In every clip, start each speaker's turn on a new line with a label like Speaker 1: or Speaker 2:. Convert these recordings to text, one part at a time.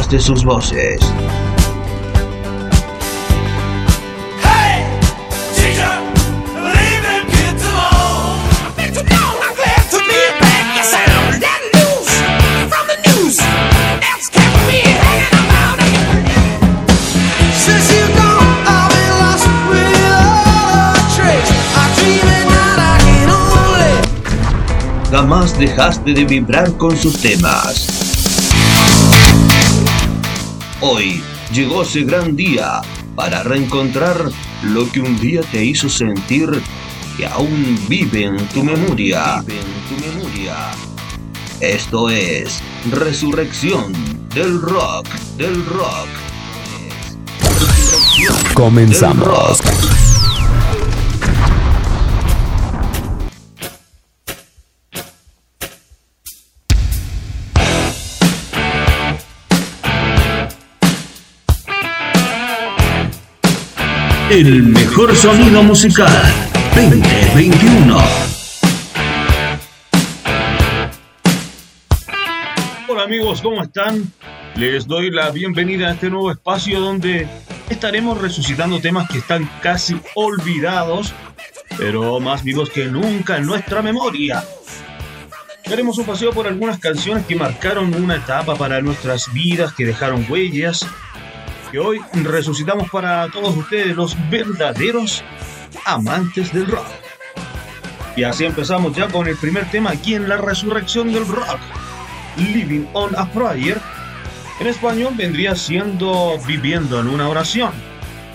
Speaker 1: detrás de sus voces. jamás dejaste de vibrar con sus temas. Hoy llegó ese gran día para reencontrar lo que un día te hizo sentir que aún vive en tu memoria. Vive en tu memoria. Esto es Resurrección del Rock, del Rock.
Speaker 2: Comenzamos.
Speaker 1: El mejor sonido musical 2021. Hola amigos, ¿cómo están? Les doy la bienvenida a este nuevo espacio donde estaremos resucitando temas que están casi olvidados, pero más vivos que nunca en nuestra memoria. Haremos un paseo por algunas canciones que marcaron una etapa para nuestras vidas, que dejaron huellas que hoy resucitamos para todos ustedes, los verdaderos amantes del rock. Y así empezamos ya con el primer tema aquí en la resurrección del rock, Living on a Prayer. En español vendría siendo Viviendo en una oración.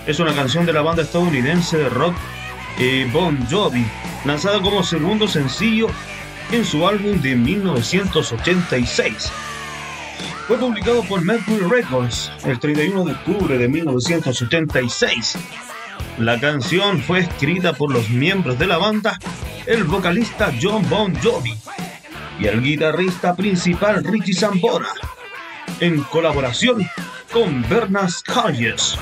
Speaker 1: Es una canción de la banda estadounidense de rock eh, Bon Jovi, lanzada como segundo sencillo en su álbum de 1986 fue publicado por Mercury Records el 31 de octubre de 1976. La canción fue escrita por los miembros de la banda, el vocalista John Bon Jovi y el guitarrista principal Richie Sambora, en colaboración con Bernard Scarges.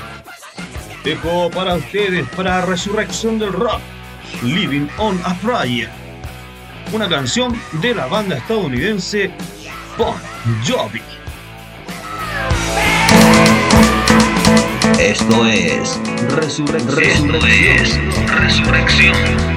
Speaker 1: Dejo para ustedes, para Resurrección del Rock, Living on a Prayer, una canción de la banda estadounidense Bon Jovi. Esto es Resurrección. Esto es Resurrección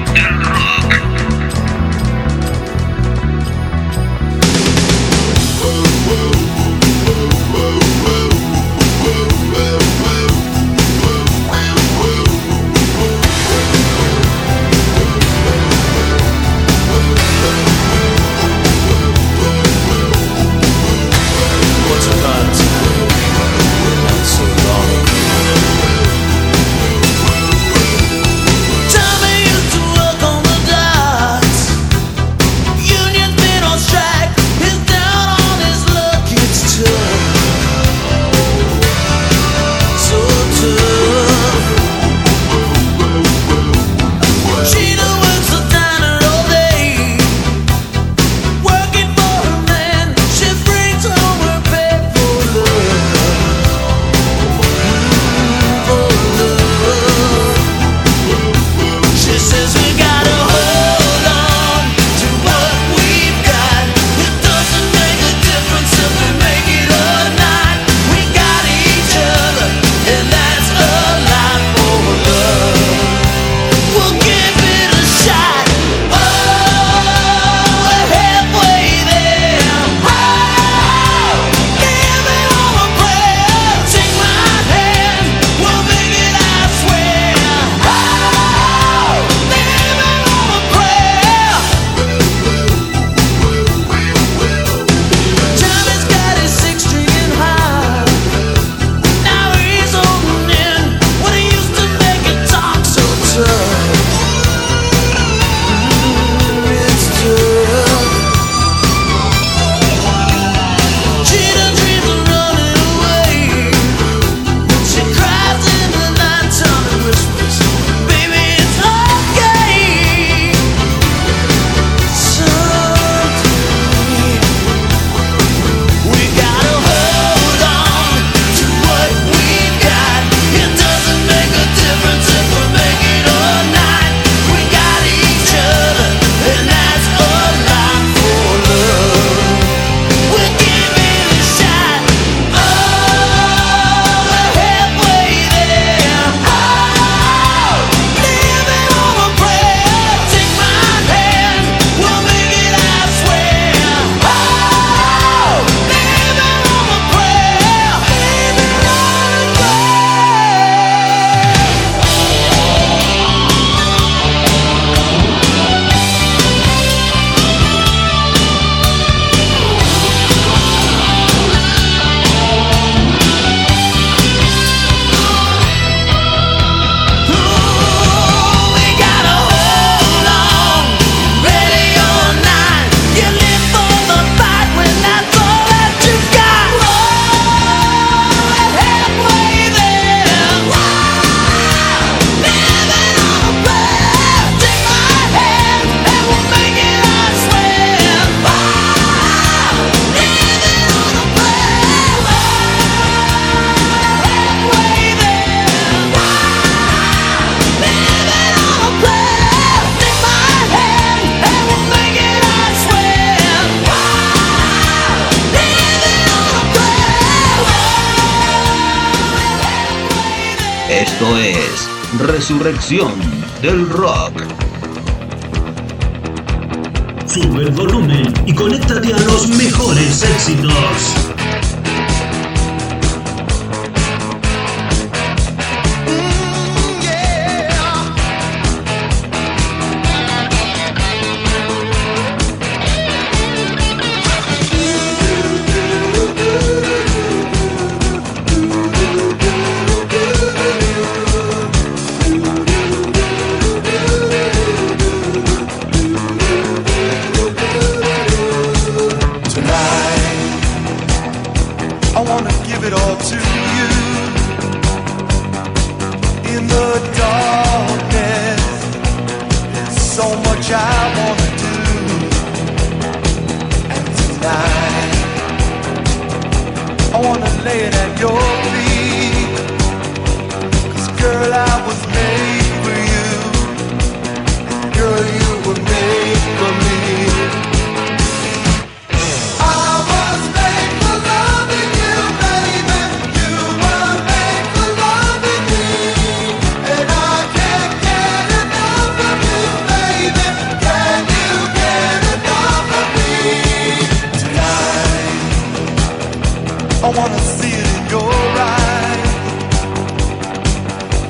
Speaker 1: Del Rock.
Speaker 3: Sube el volumen y conéctate a los mejores éxitos.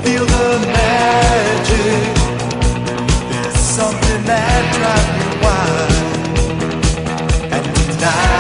Speaker 3: feel the magic. There's something that drives me wild. And tonight.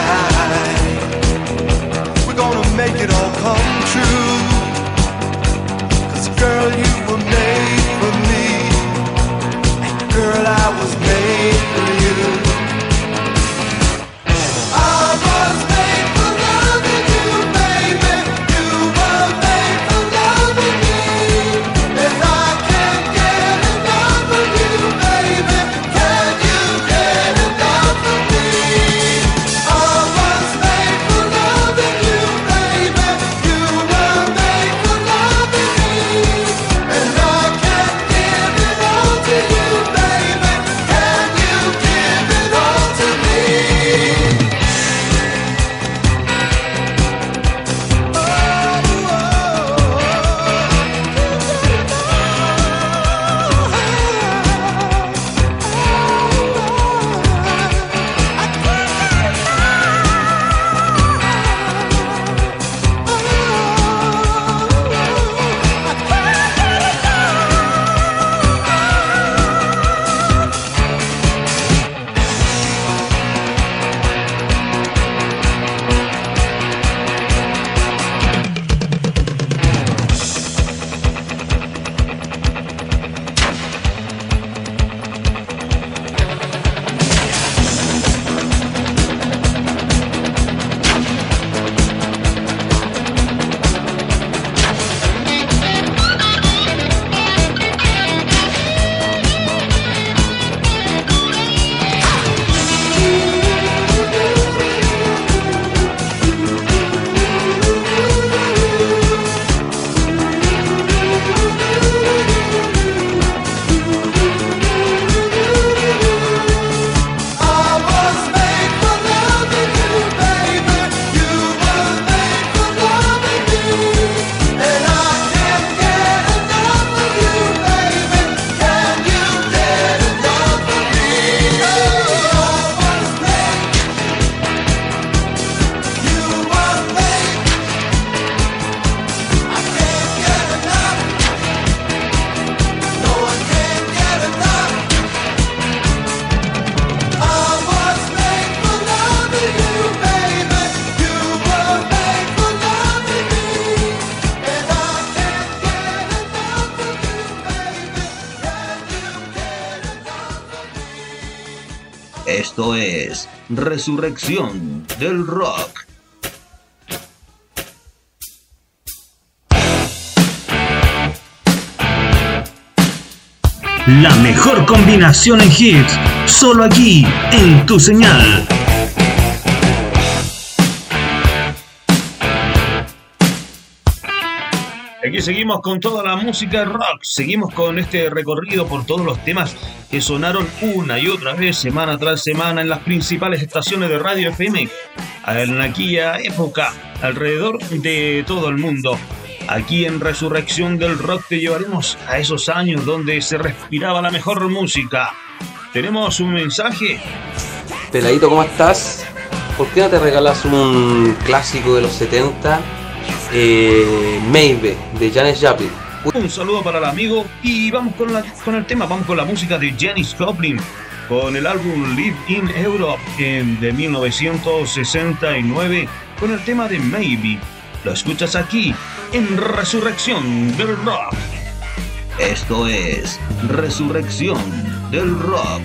Speaker 4: Resurrección del rock.
Speaker 3: La mejor combinación en hits, solo aquí, en tu señal.
Speaker 1: Seguimos con toda la música rock, seguimos con este recorrido por todos los temas que sonaron una y otra vez, semana tras semana, en las principales estaciones de radio FM en aquella época, alrededor de todo el mundo. Aquí en Resurrección del Rock te llevaremos a esos años donde se respiraba la mejor música. Tenemos un mensaje.
Speaker 5: Peladito, ¿cómo estás? ¿Por qué no te regalas un clásico de los 70? Eh, Maybe, de Janis Joplin.
Speaker 1: Un saludo para el amigo y vamos con, la, con el tema, vamos con la música de Janis Joplin, con el álbum Live in Europe en, de 1969, con el tema de Maybe. Lo escuchas aquí en Resurrección del Rock.
Speaker 6: Esto es Resurrección del Rock.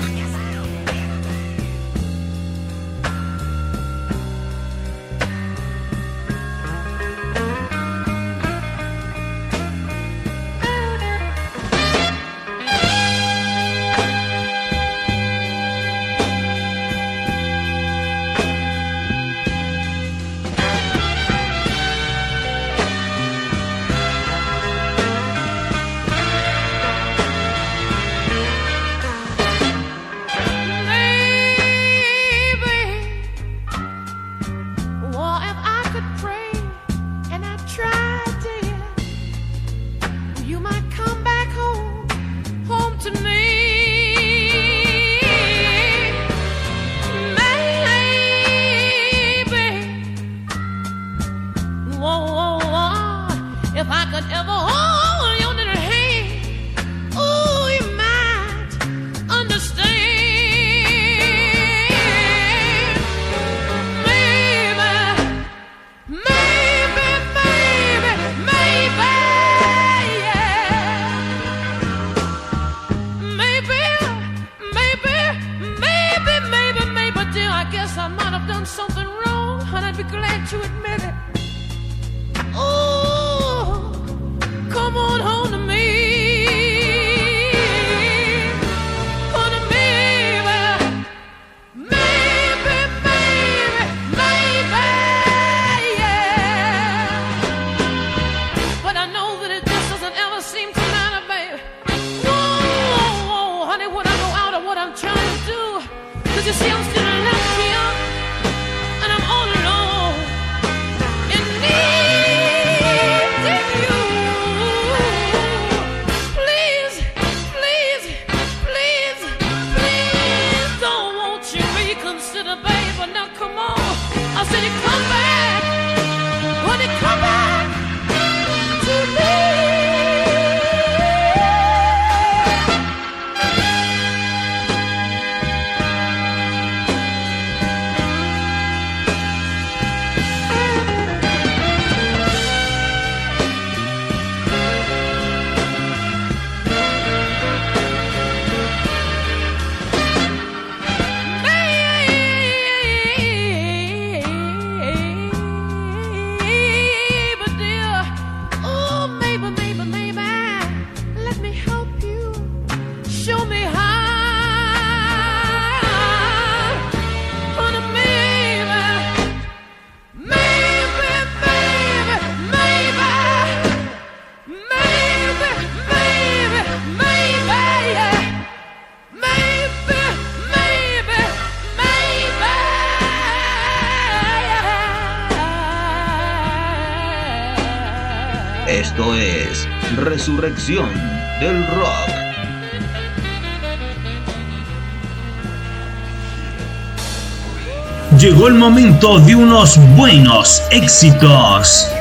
Speaker 6: to should resurrección del rock.
Speaker 7: Llegó el momento de unos buenos éxitos.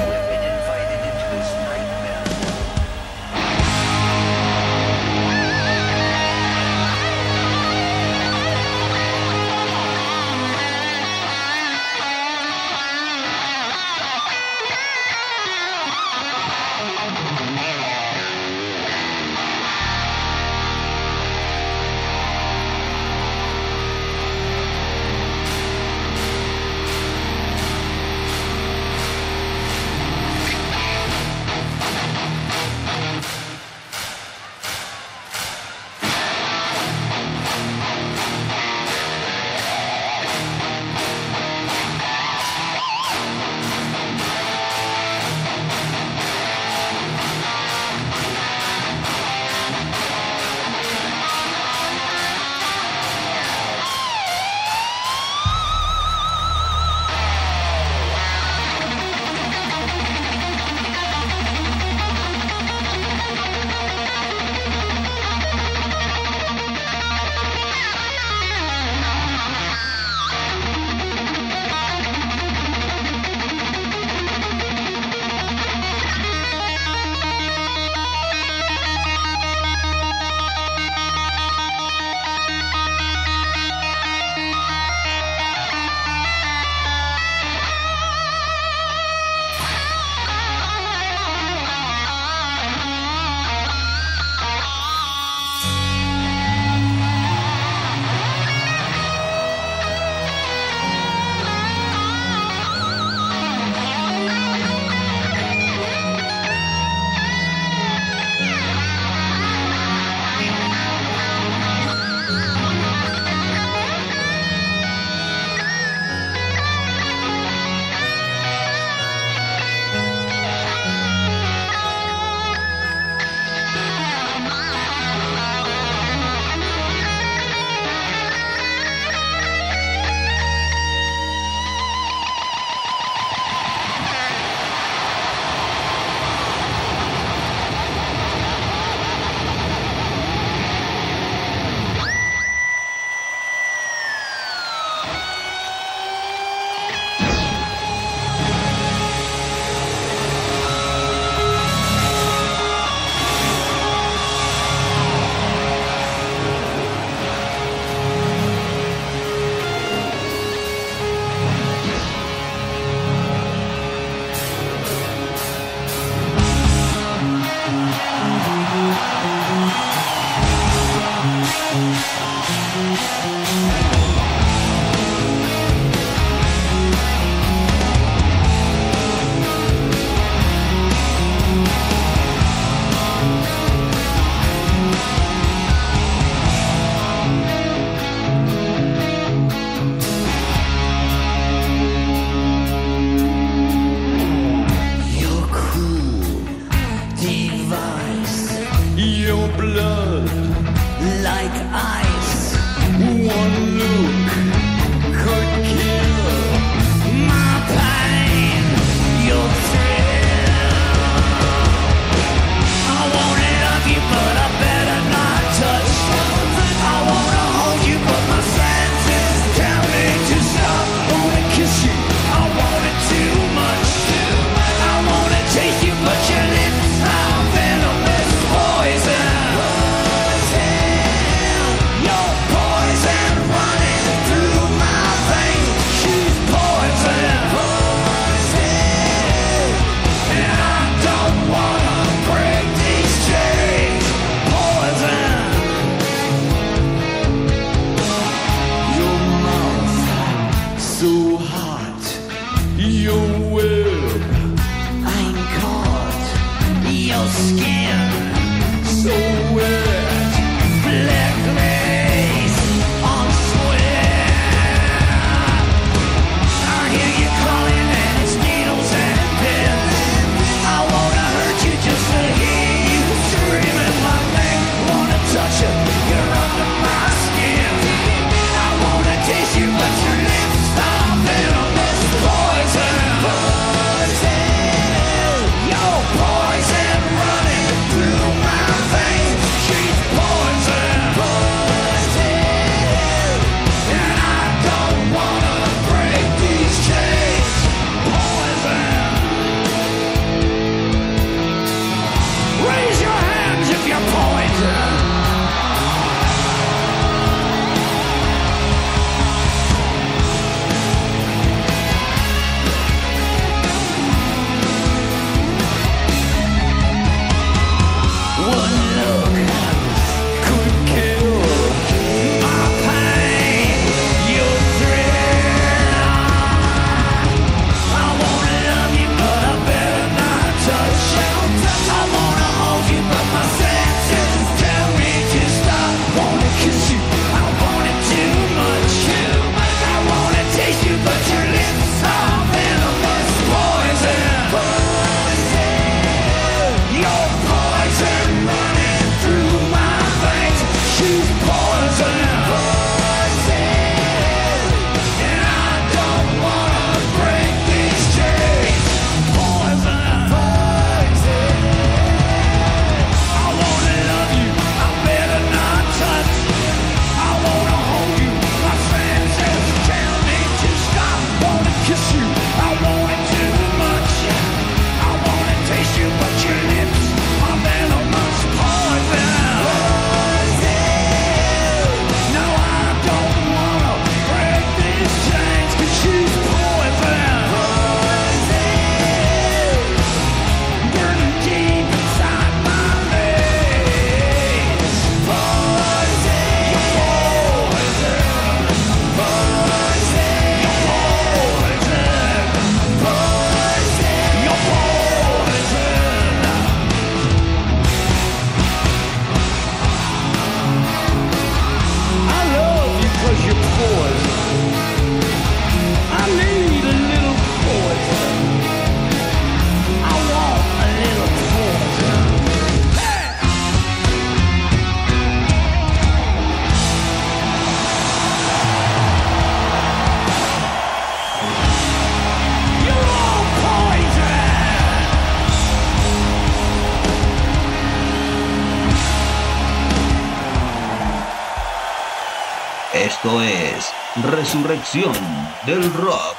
Speaker 2: Del Rock.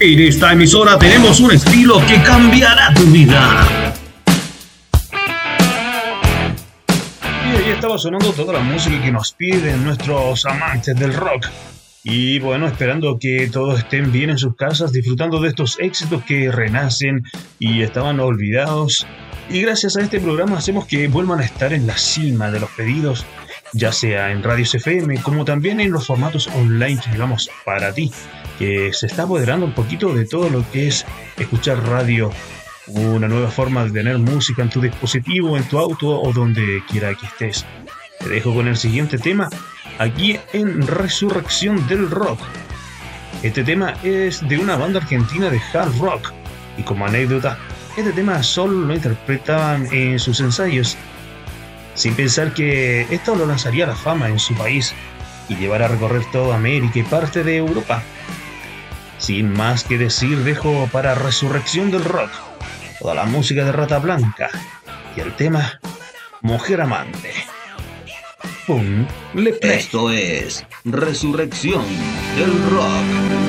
Speaker 1: En esta emisora tenemos un estilo que cambiará tu vida. Y ahí estaba sonando toda la música que nos piden nuestros amantes del rock. Y bueno, esperando que todos estén bien en sus casas, disfrutando de estos éxitos que renacen y estaban olvidados. Y gracias a este programa hacemos que vuelvan a estar en la cima de los pedidos ya sea en Radios FM como también en los formatos online que llevamos para ti, que se está apoderando un poquito de todo lo que es escuchar radio, una nueva forma de tener música en tu dispositivo, en tu auto o donde quiera que estés. Te dejo con el siguiente tema aquí en Resurrección del Rock. Este tema es de una banda argentina de hard rock y como anécdota, este tema solo lo interpretaban en sus ensayos sin pensar que esto lo lanzaría a la fama en su país y llevará a recorrer toda América y parte de Europa. Sin más que decir, dejo para Resurrección del Rock toda la música de Rata Blanca y el tema Mujer Amante.
Speaker 2: ¡Pum! Le Esto es Resurrección del Rock.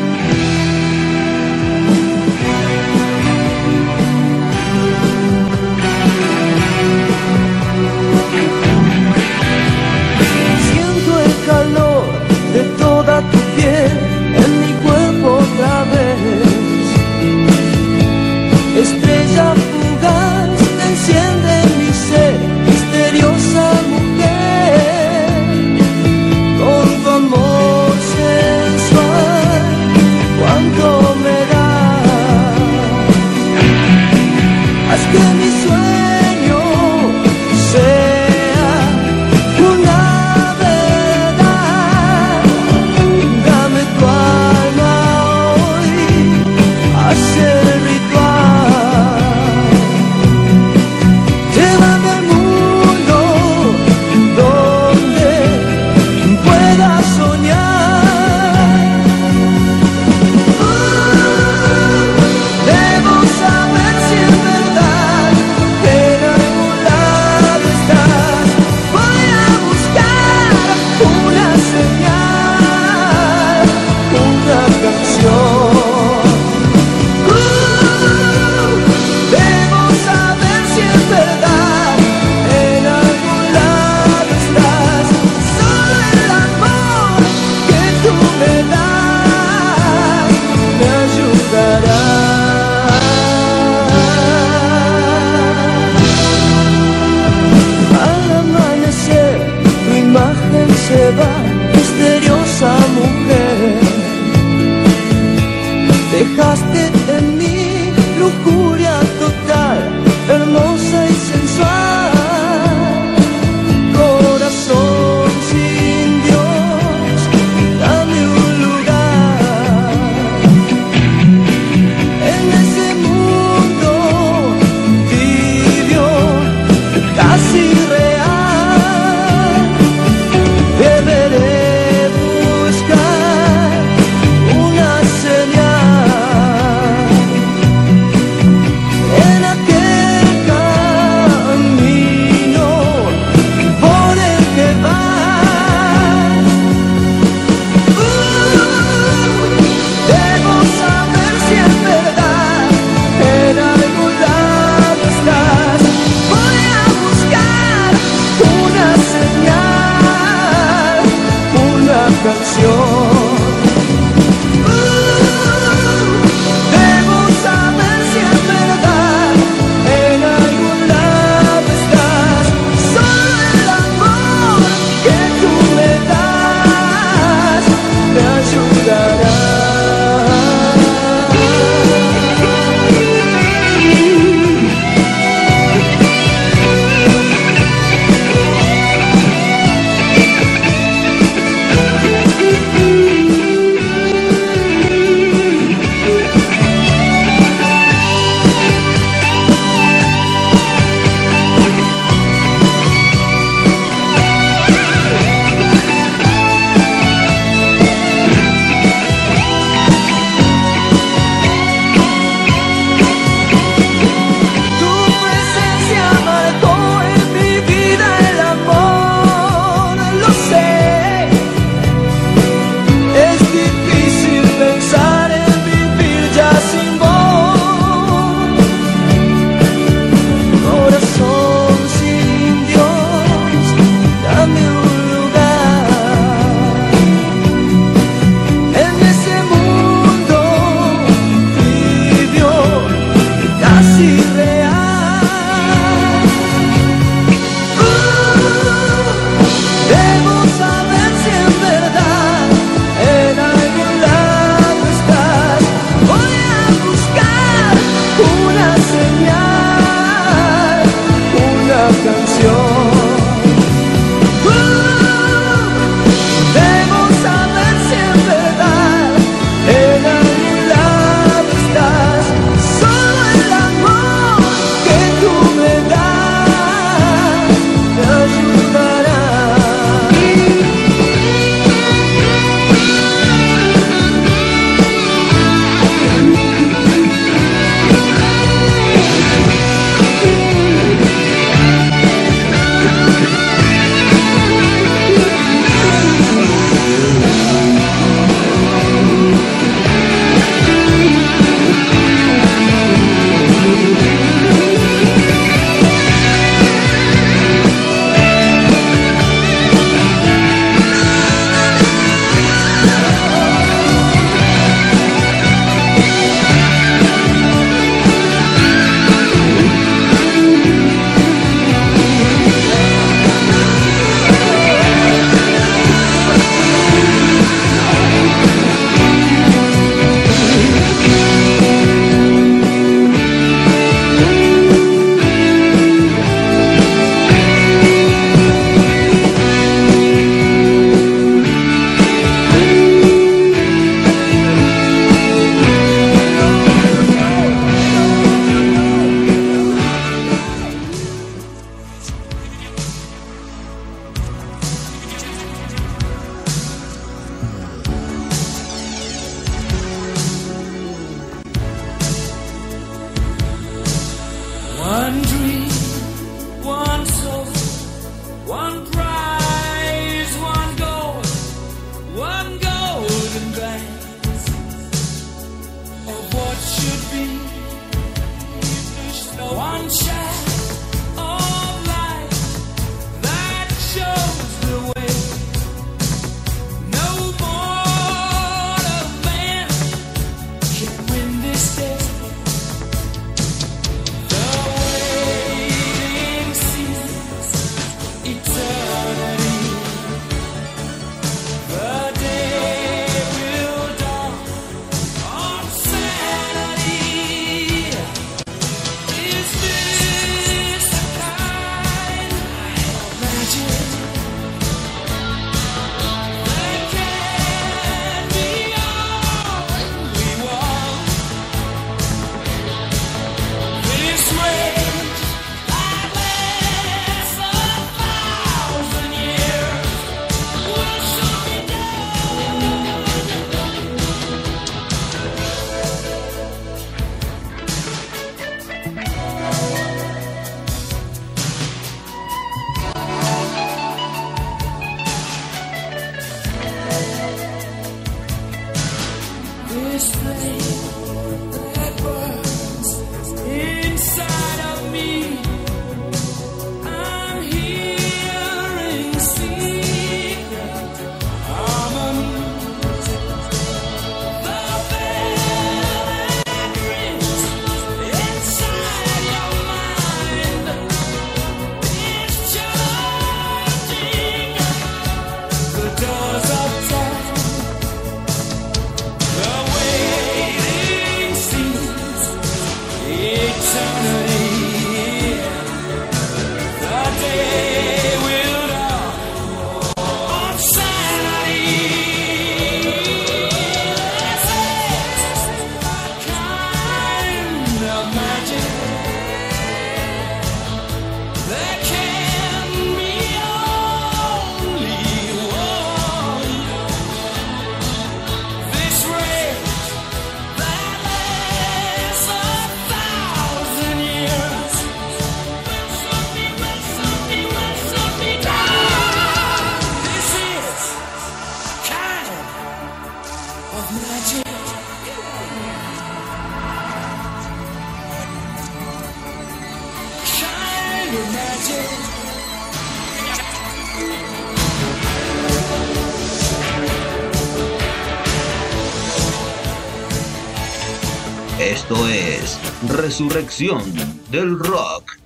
Speaker 2: Resurrección del Rock.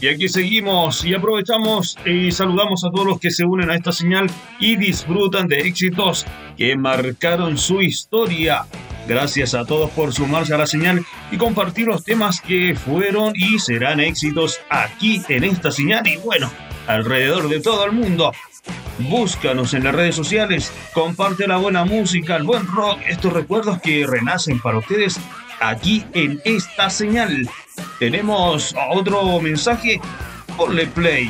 Speaker 1: Y aquí seguimos y aprovechamos y saludamos a todos los que se unen a esta señal y disfrutan de éxitos que marcaron su historia. Gracias a todos por sumarse a la señal y compartir los temas que fueron y serán éxitos aquí en esta señal y bueno, alrededor de todo el mundo. Búscanos en las redes sociales, comparte la buena música, el buen rock, estos recuerdos que renacen para ustedes aquí en esta señal. Tenemos otro mensaje. Ponle play.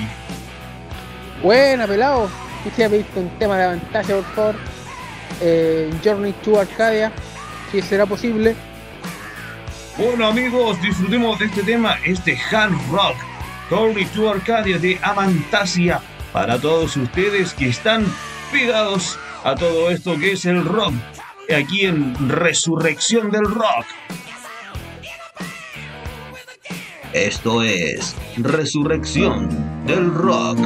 Speaker 8: Buena, pelado. Quisiera pedirte un tema de pantalla, por. Eh, Journey to Arcadia, si será posible.
Speaker 1: Bueno, amigos, disfrutemos de este tema, este hand rock. Journey to Arcadia de Amantasia. Para todos ustedes que están pegados a todo esto que es el rock. Aquí en Resurrección del Rock.
Speaker 2: Esto es Resurrección del Rock.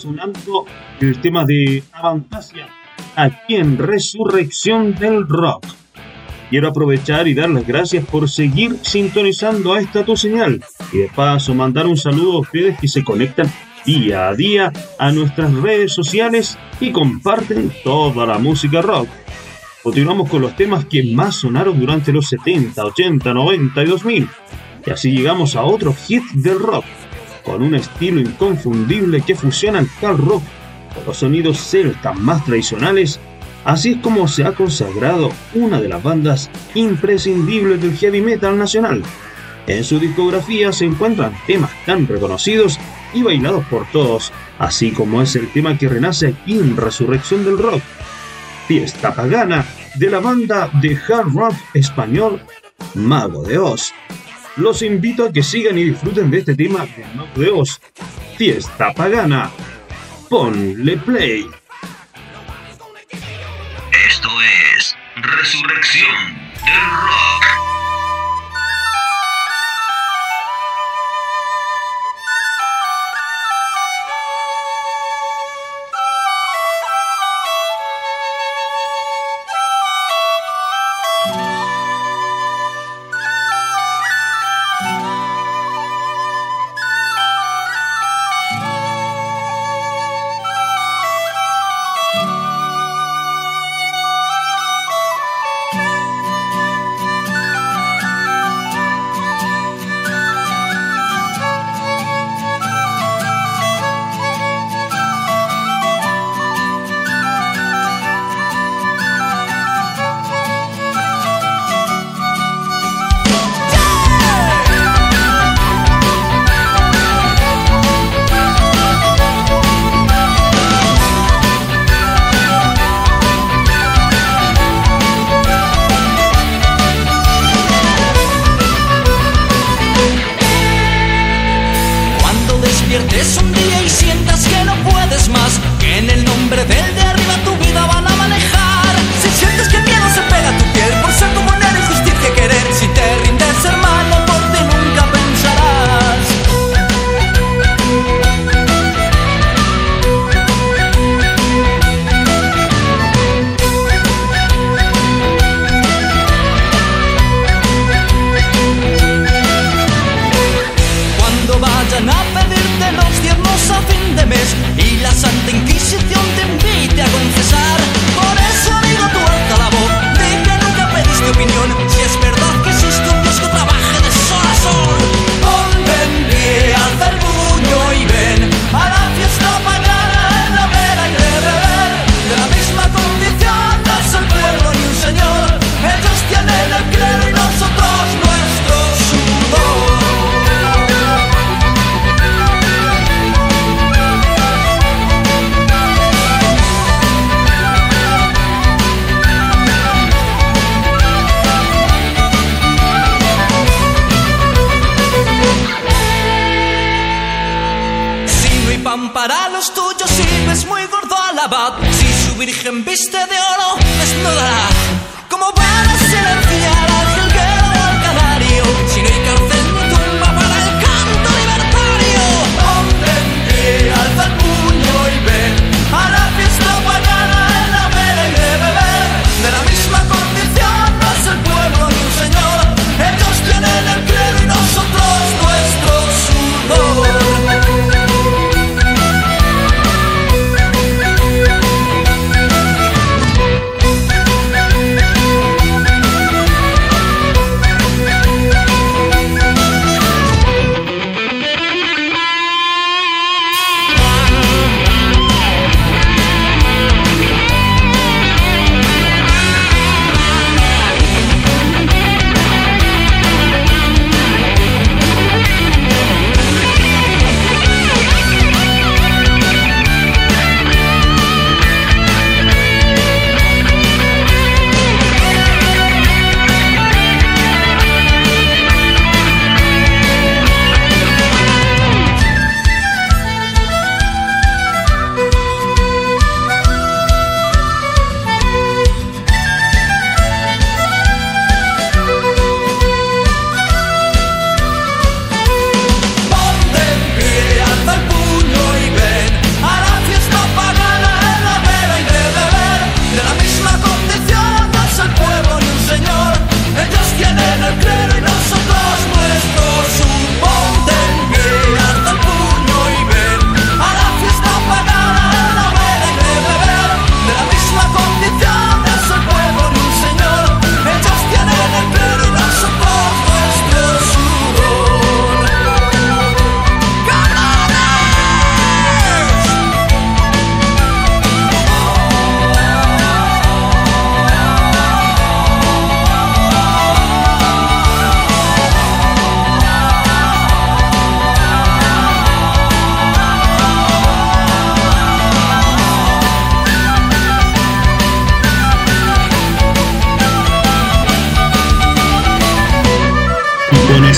Speaker 1: Sonando el tema de Avantasia, aquí en Resurrección del Rock. Quiero aprovechar y dar las gracias por seguir sintonizando a esta tu señal. Y de paso mandar un saludo a ustedes que se conectan día a día a nuestras redes sociales y comparten toda la música rock. Continuamos con los temas que más sonaron durante los 70, 80, 90 y 2000. Y así llegamos a otro hit del rock, con un estilo inconfundible que fusiona el hard rock con los sonidos celtas más tradicionales. Así es como se ha consagrado una de las bandas imprescindibles del heavy metal nacional. En su discografía se encuentran temas tan reconocidos y bailados por todos, así como es el tema que renace en Resurrección del Rock, Fiesta Pagana, de la banda de hard rock español Mago de Oz. Los invito a que sigan y disfruten de este tema de Oz, Fiesta Pagana. Ponle play.
Speaker 2: Esto es Resurrección del Rock.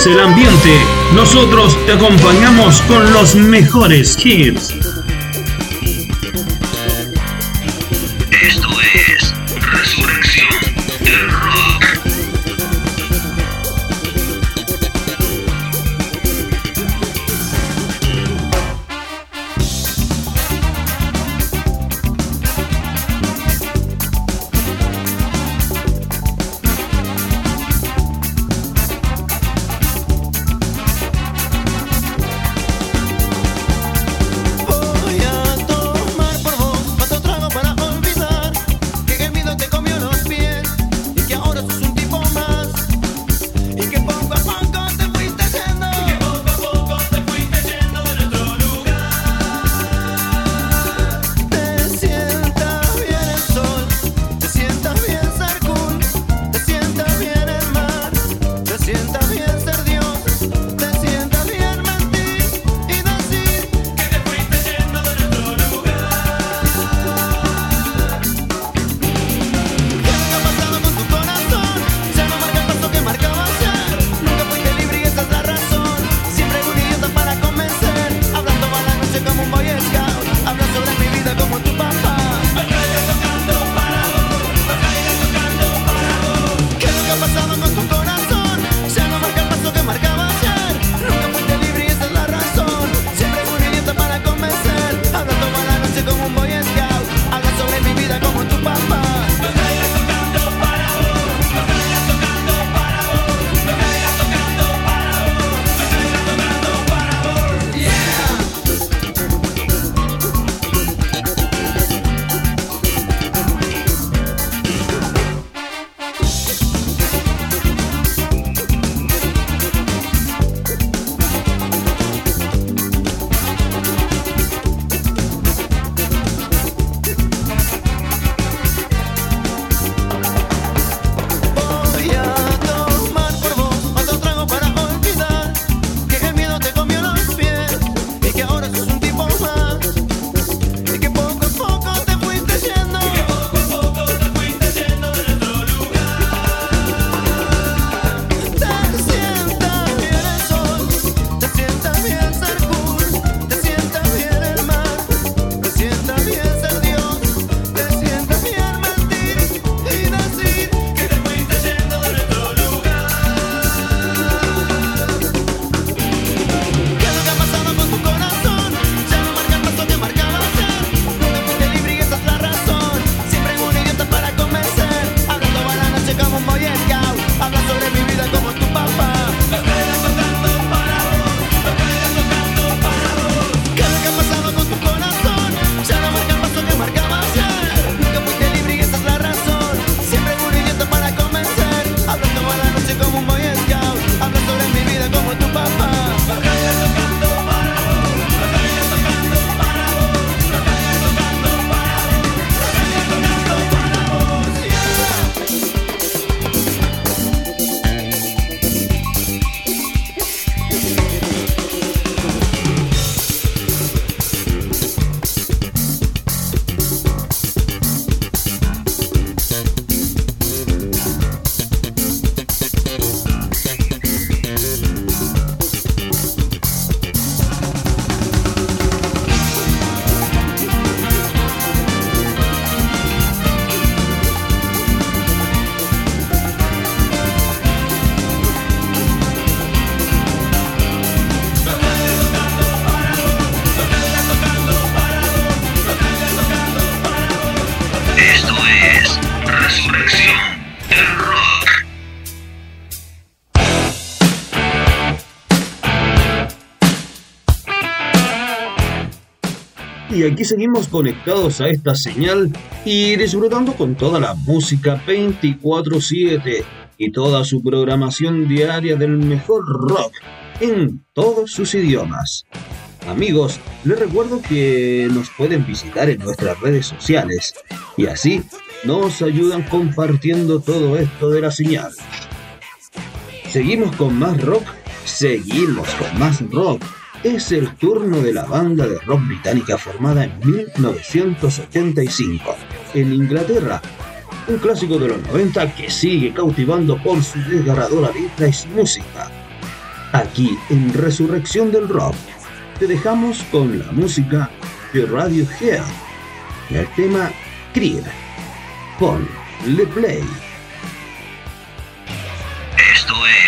Speaker 9: El
Speaker 1: ambiente, nosotros te acompañamos con los mejores hits. Y aquí seguimos conectados a esta señal y disfrutando con toda la música 24/7 y toda su programación diaria del mejor rock en todos sus idiomas. Amigos, les recuerdo que nos pueden visitar en nuestras redes sociales y así nos ayudan compartiendo todo esto de la señal. Seguimos con más rock, seguimos con más rock. Es el turno de la banda de rock británica formada en 1985 en Inglaterra. Un clásico de los 90 que sigue cautivando por su desgarradora letra y su música. Aquí en Resurrección del Rock te dejamos con la música de Radiohead y el tema Creed. Ponle play.
Speaker 2: Esto es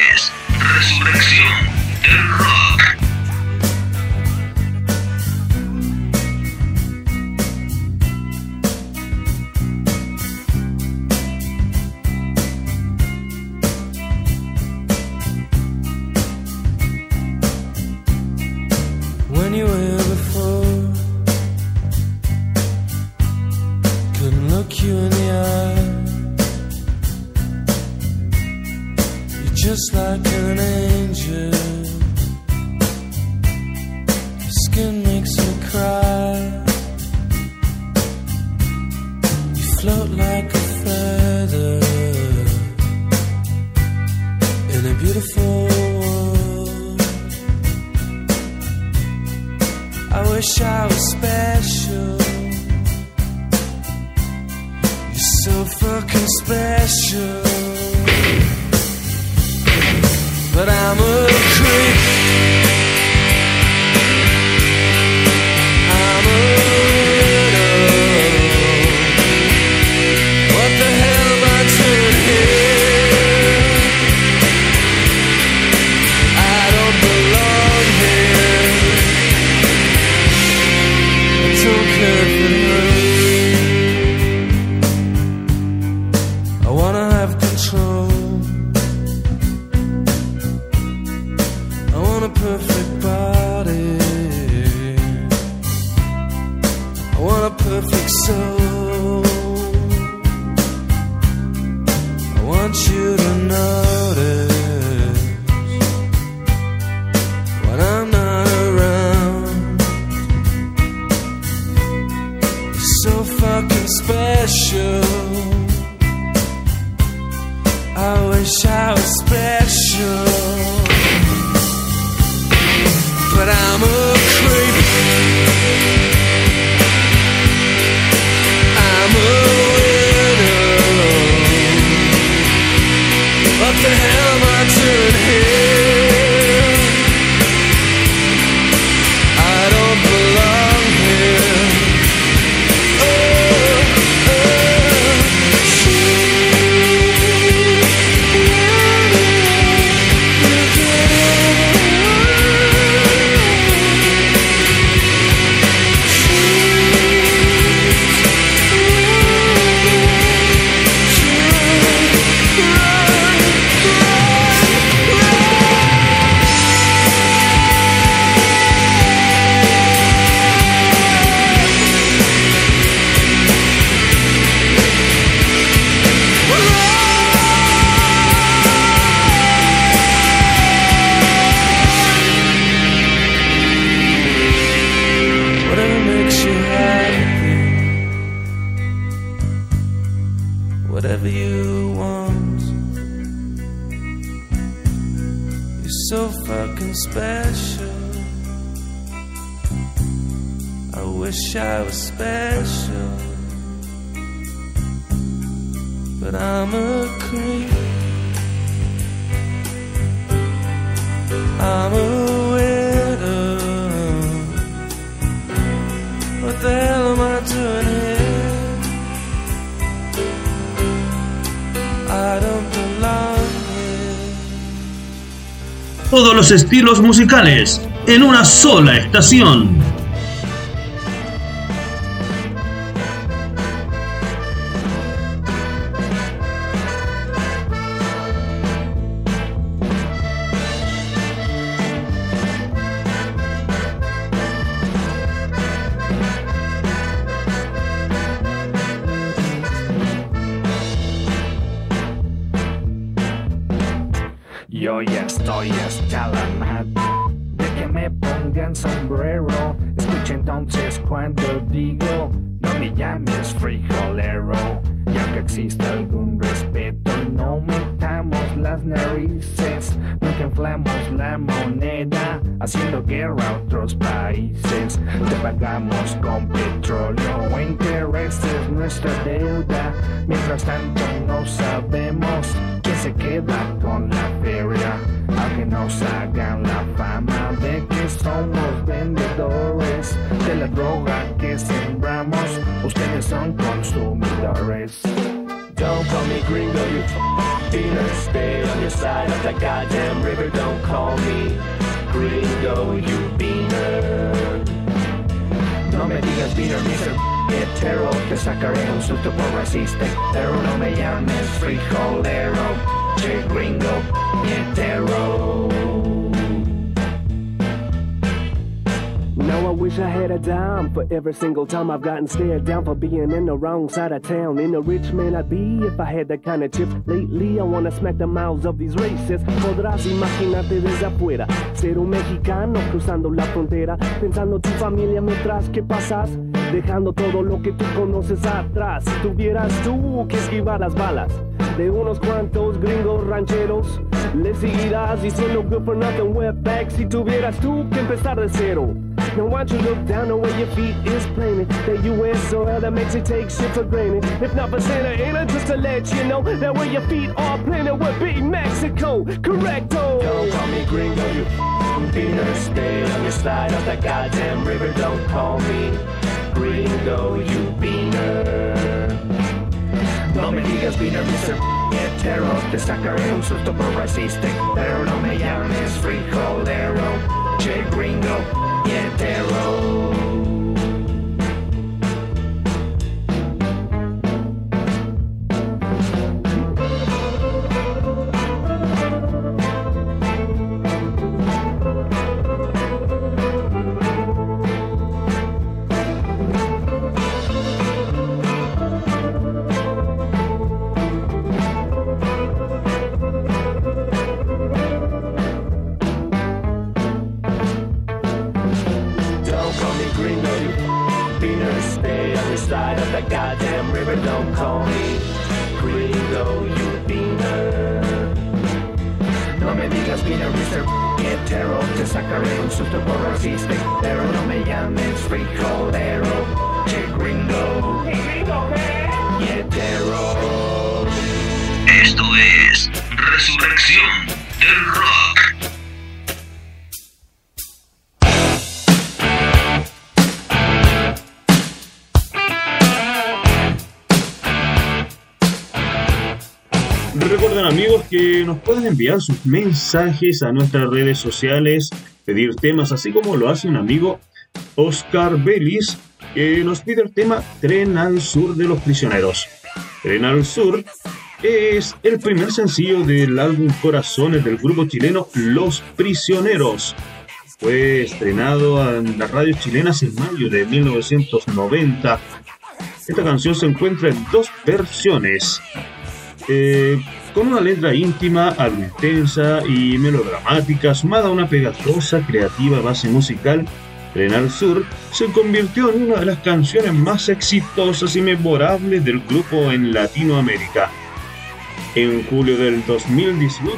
Speaker 1: los estilos musicales en una sola estación.
Speaker 10: Pero no me llames frijolero. Che gringo.
Speaker 11: Now I wish I had a dime for every single time I've gotten stared down for being in the wrong side of town. In a rich man I'd be if I had that kind of chips. Lately I wanna smack the mouths of these racists. Podrás imaginarte desde afuera ser un mexicano cruzando la frontera, pensando tu familia mientras que pasas. Dejando todo lo que tú conoces atrás. Si tuvieras tú que esquivar las balas de unos cuantos gringos rancheros, le seguirás diciendo good for nothing wetback si tuvieras tú que empezar de cero. Now why don't you look down the way your feet is planted? The U.S. soil that makes you take shit for granted. If not for Santa Ana, just to let you know that where your feet are planted would be Mexico. Correcto.
Speaker 10: Don't call me gringo, you f***ing. Stay on your side of that goddamn river. Don't call me gringo, you beaner. No me digas beaner, Mr. Hetero. Te sacaré un susto por racista, pero no me llames frijolero. Che gringo, hetero.
Speaker 1: Enviar sus mensajes a nuestras redes sociales, pedir temas, así como lo hace un amigo Oscar Vélez, que nos pide el tema Tren al Sur de los Prisioneros. Tren al Sur es el primer sencillo del álbum Corazones del grupo chileno Los Prisioneros. Fue estrenado en las radios chilenas en mayo de 1990. Esta canción se encuentra en dos versiones. Eh, con una letra íntima, algo intensa y melodramática, sumada a una pegajosa, creativa base musical, Tren al Sur se convirtió en una de las canciones más exitosas y memorables del grupo en Latinoamérica. En julio del 2018,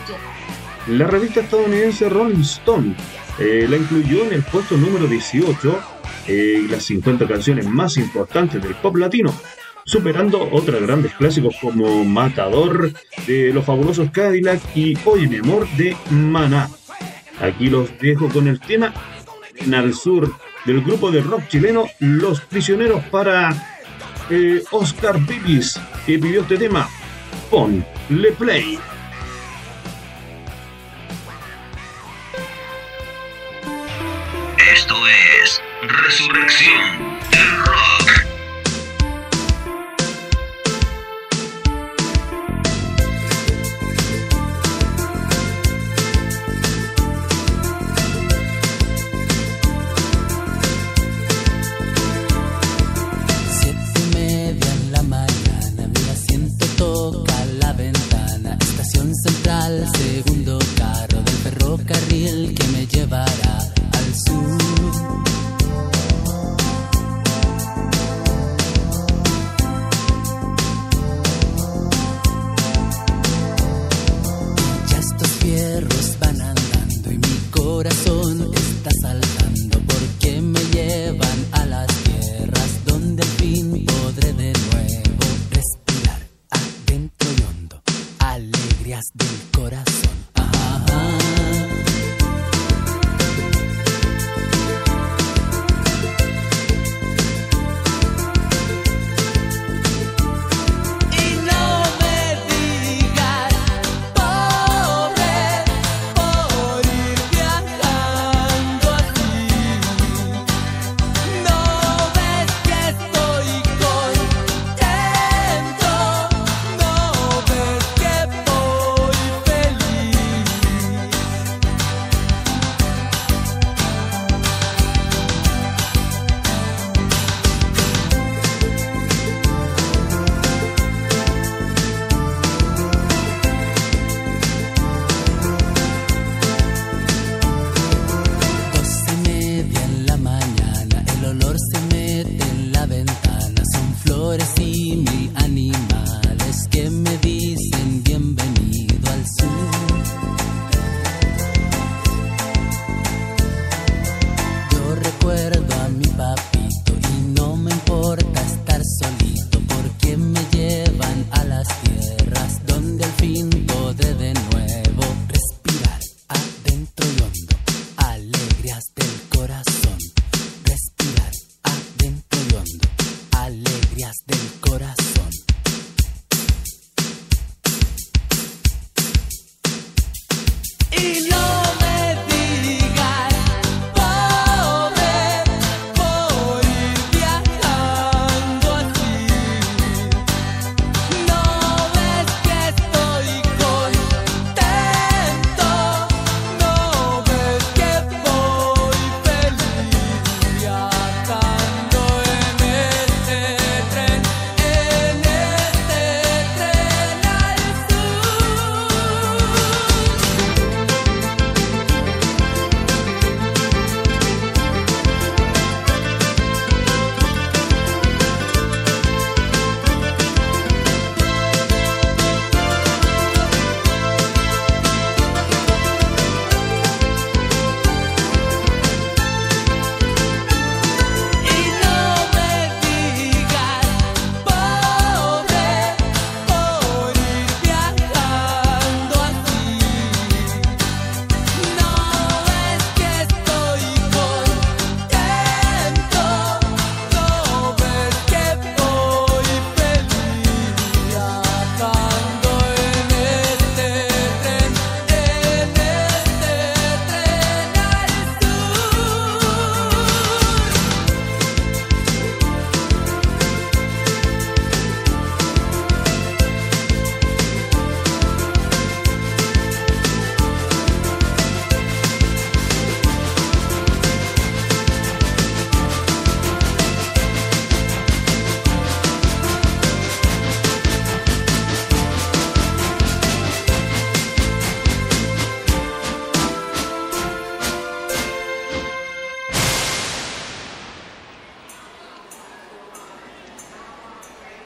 Speaker 1: la revista estadounidense Rolling Stone eh, la incluyó en el puesto número 18 eh, las 50 canciones más importantes del pop latino, superando otros grandes clásicos como Matador de los fabulosos Cadillac y Hoy mi amor de Maná. Aquí los dejo con el tema en al sur del grupo de rock chileno Los Prisioneros para eh, Oscar Bibis, que pidió este tema. Ponle play.
Speaker 2: Esto es Resurrección del Rock.
Speaker 12: carril que me llevará.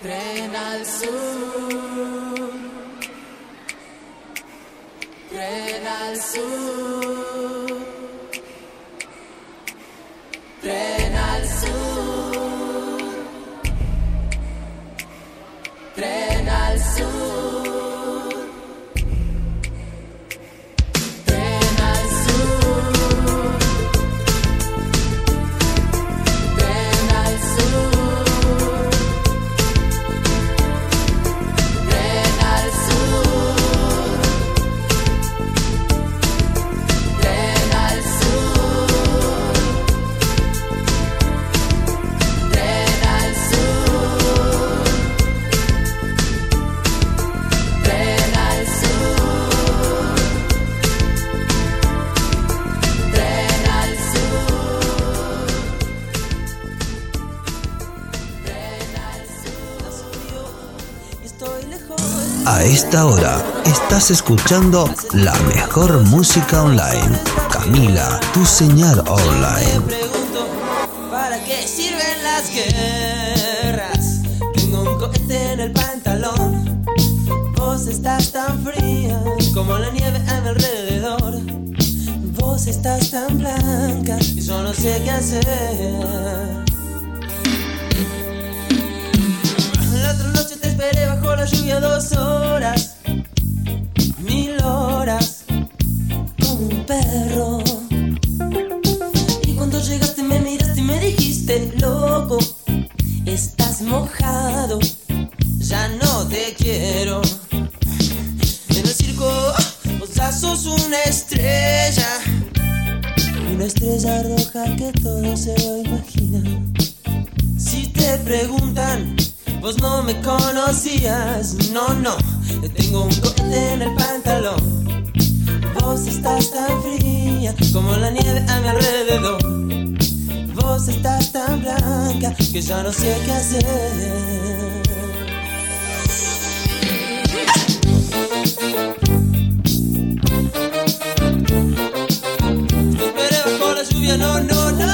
Speaker 12: Tren al sur. Tren al sur.
Speaker 2: esta hora estás escuchando la mejor música online. Camila, tu señal online.
Speaker 13: pregunto para qué sirven las guerras. Tengo un cohete en el pantalón. Vos estás tan fría como la nieve a mi alrededor. Vos estás tan blanca y yo no sé qué hacer. esperé bajo la lluvia dos horas. no sé qué hacer. Esperé bajo la lluvia, no, no, no.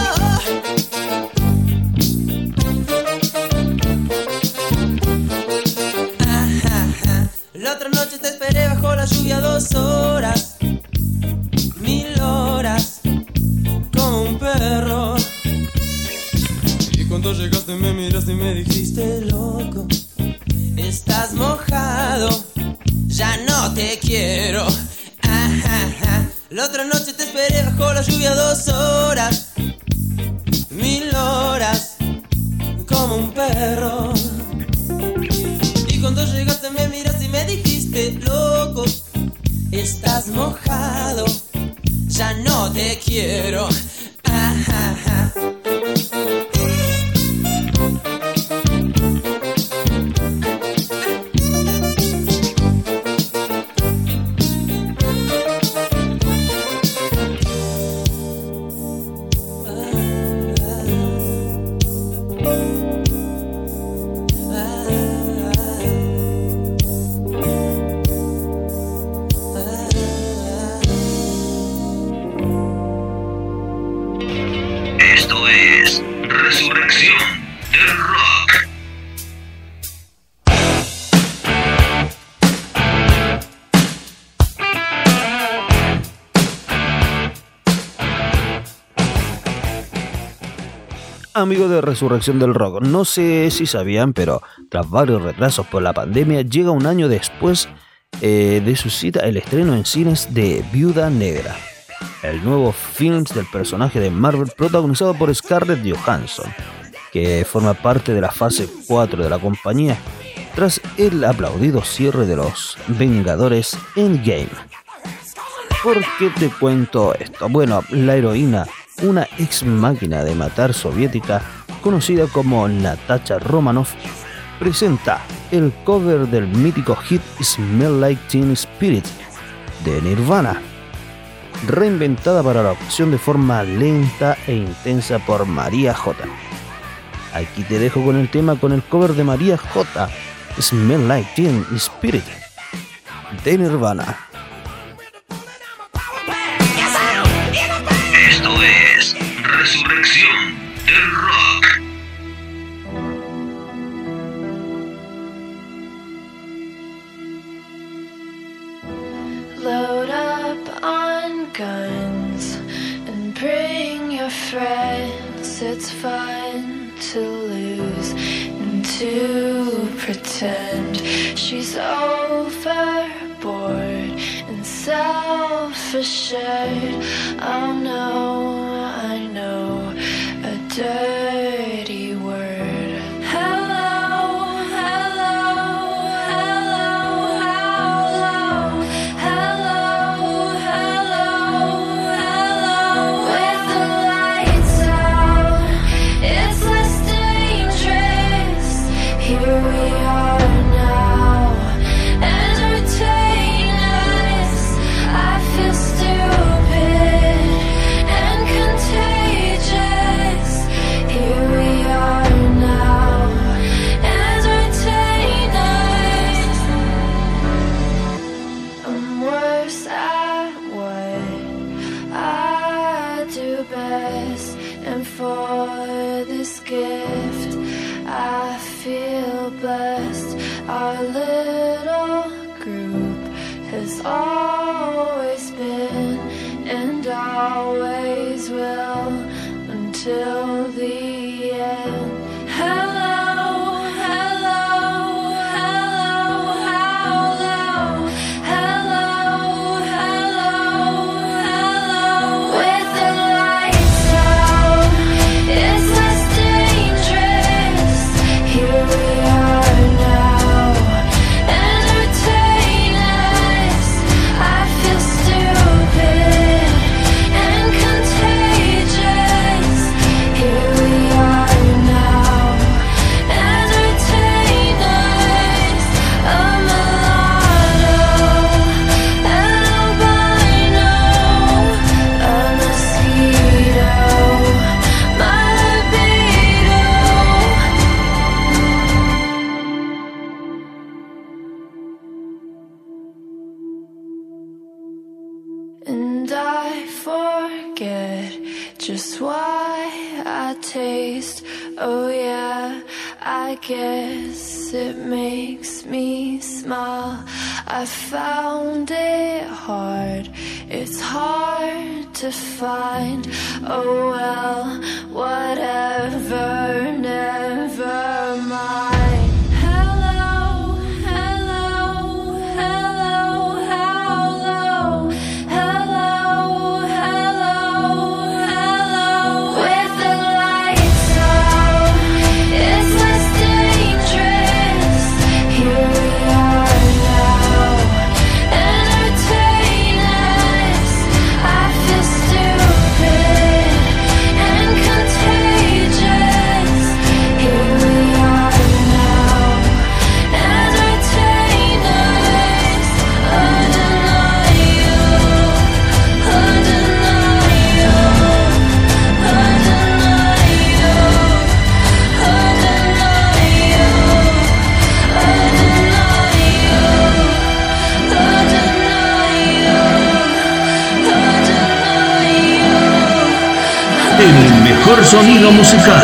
Speaker 13: La otra noche te esperé bajo la lluvia dos horas.
Speaker 14: Resurrección del Rock,
Speaker 15: no sé si sabían, pero tras varios retrasos por la pandemia, llega un año después eh, de su cita el estreno en cines de Viuda Negra, el nuevo film del personaje de Marvel protagonizado por Scarlett Johansson, que forma parte de la fase 4 de la compañía tras el aplaudido cierre de los Vengadores Endgame. ¿Por qué te cuento esto? Bueno, la heroína, una ex máquina de matar soviética conocida como Natasha Romanoff, presenta el cover del mítico hit Smell Like Teen Spirit de Nirvana, reinventada para la ocasión de forma lenta e intensa por María J. Aquí te dejo con el tema con el cover de María J. Smell Like Teen Spirit de Nirvana.
Speaker 14: Resurrección del Rock.
Speaker 16: Load up on guns and bring your friends. It's fun to lose and to pretend she's overboard and self assured. I found it hard, it's hard to find. Oh, well, whatever now.
Speaker 14: Sonido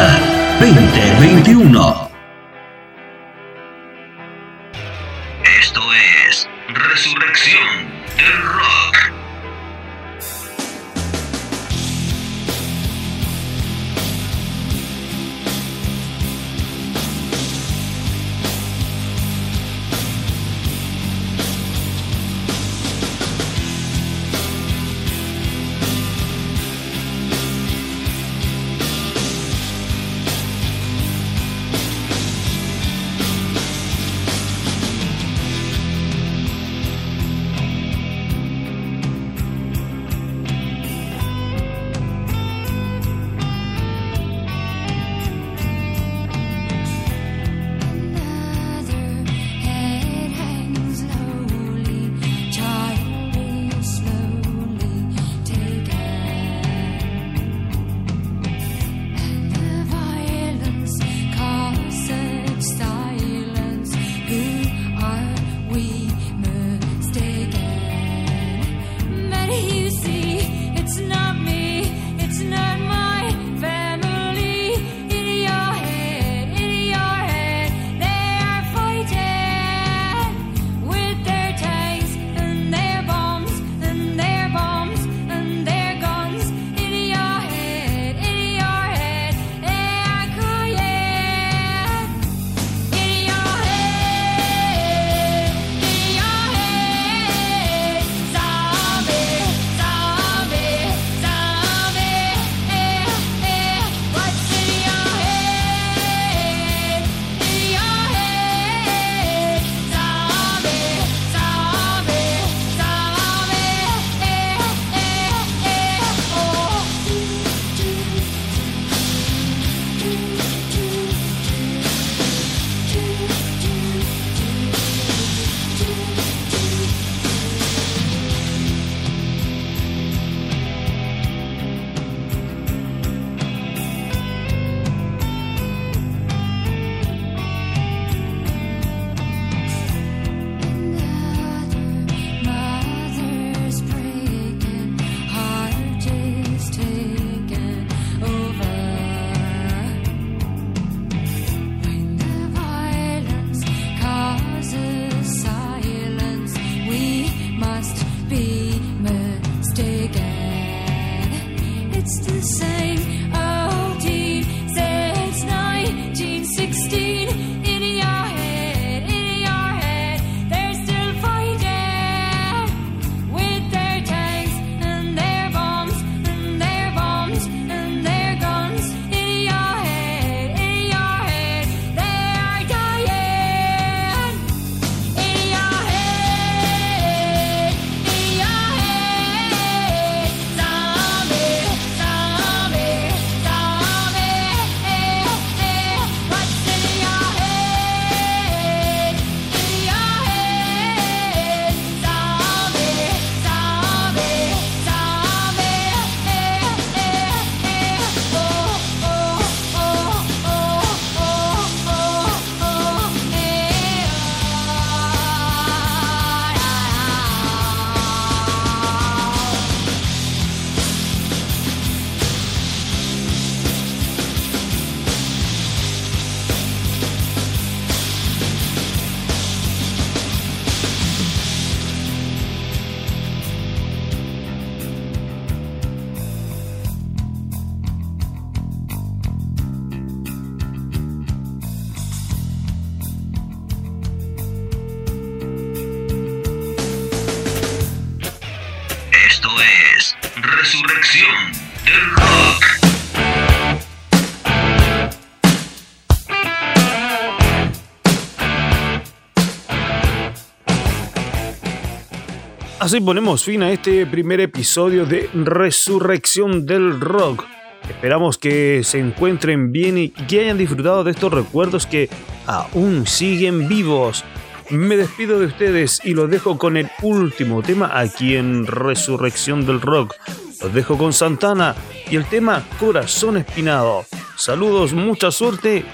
Speaker 15: Así ponemos fin a este primer episodio de Resurrección del Rock. Esperamos que se encuentren bien y que hayan disfrutado de estos recuerdos que aún siguen vivos. Me despido de ustedes y los dejo con el último tema aquí en Resurrección del Rock. Los dejo con Santana y el tema Corazón Espinado. Saludos, mucha suerte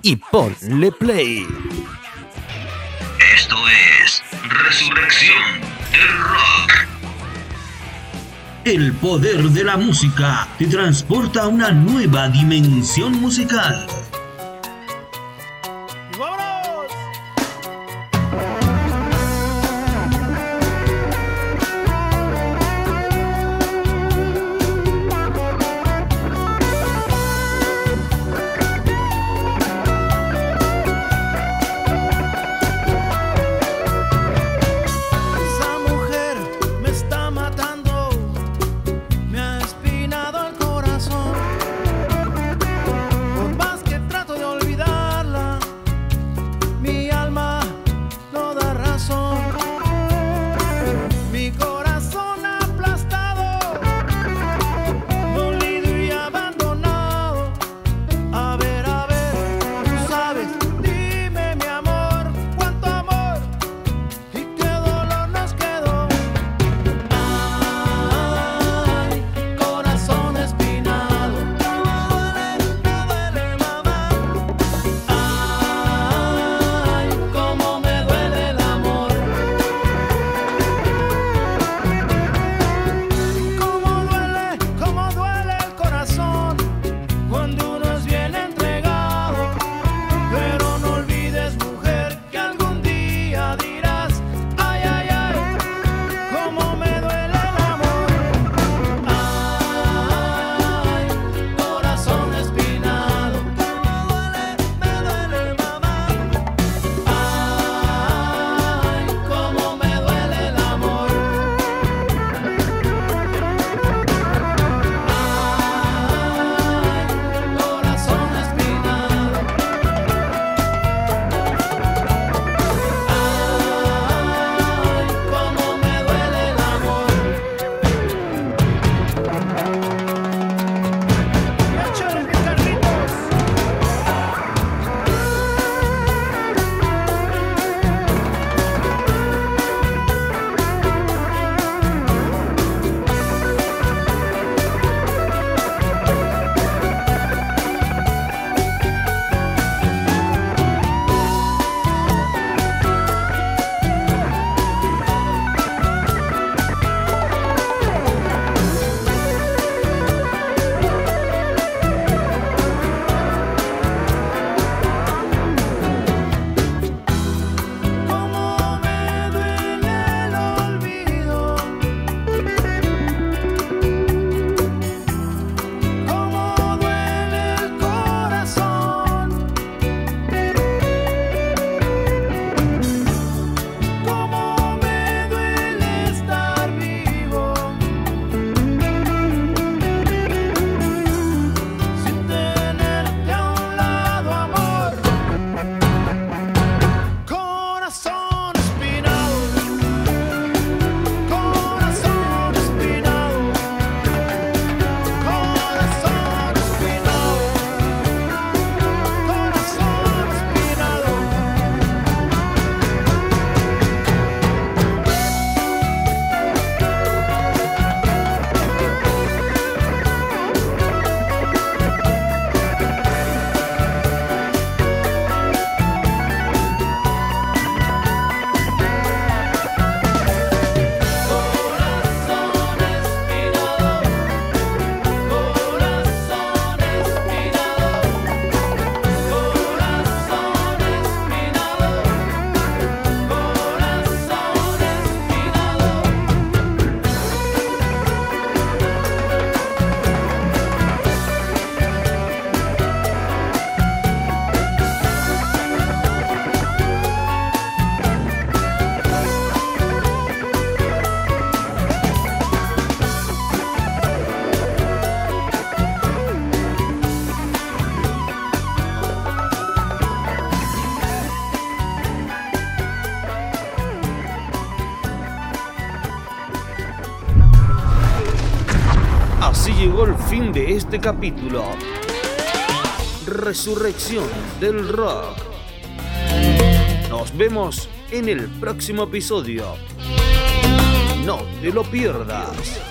Speaker 15: y ponle play.
Speaker 4: Esto es Resurrección
Speaker 17: el poder de la música te transporta a una nueva dimensión musical.
Speaker 1: este capítulo. Resurrección del rock. Nos vemos en el próximo episodio. No te lo pierdas.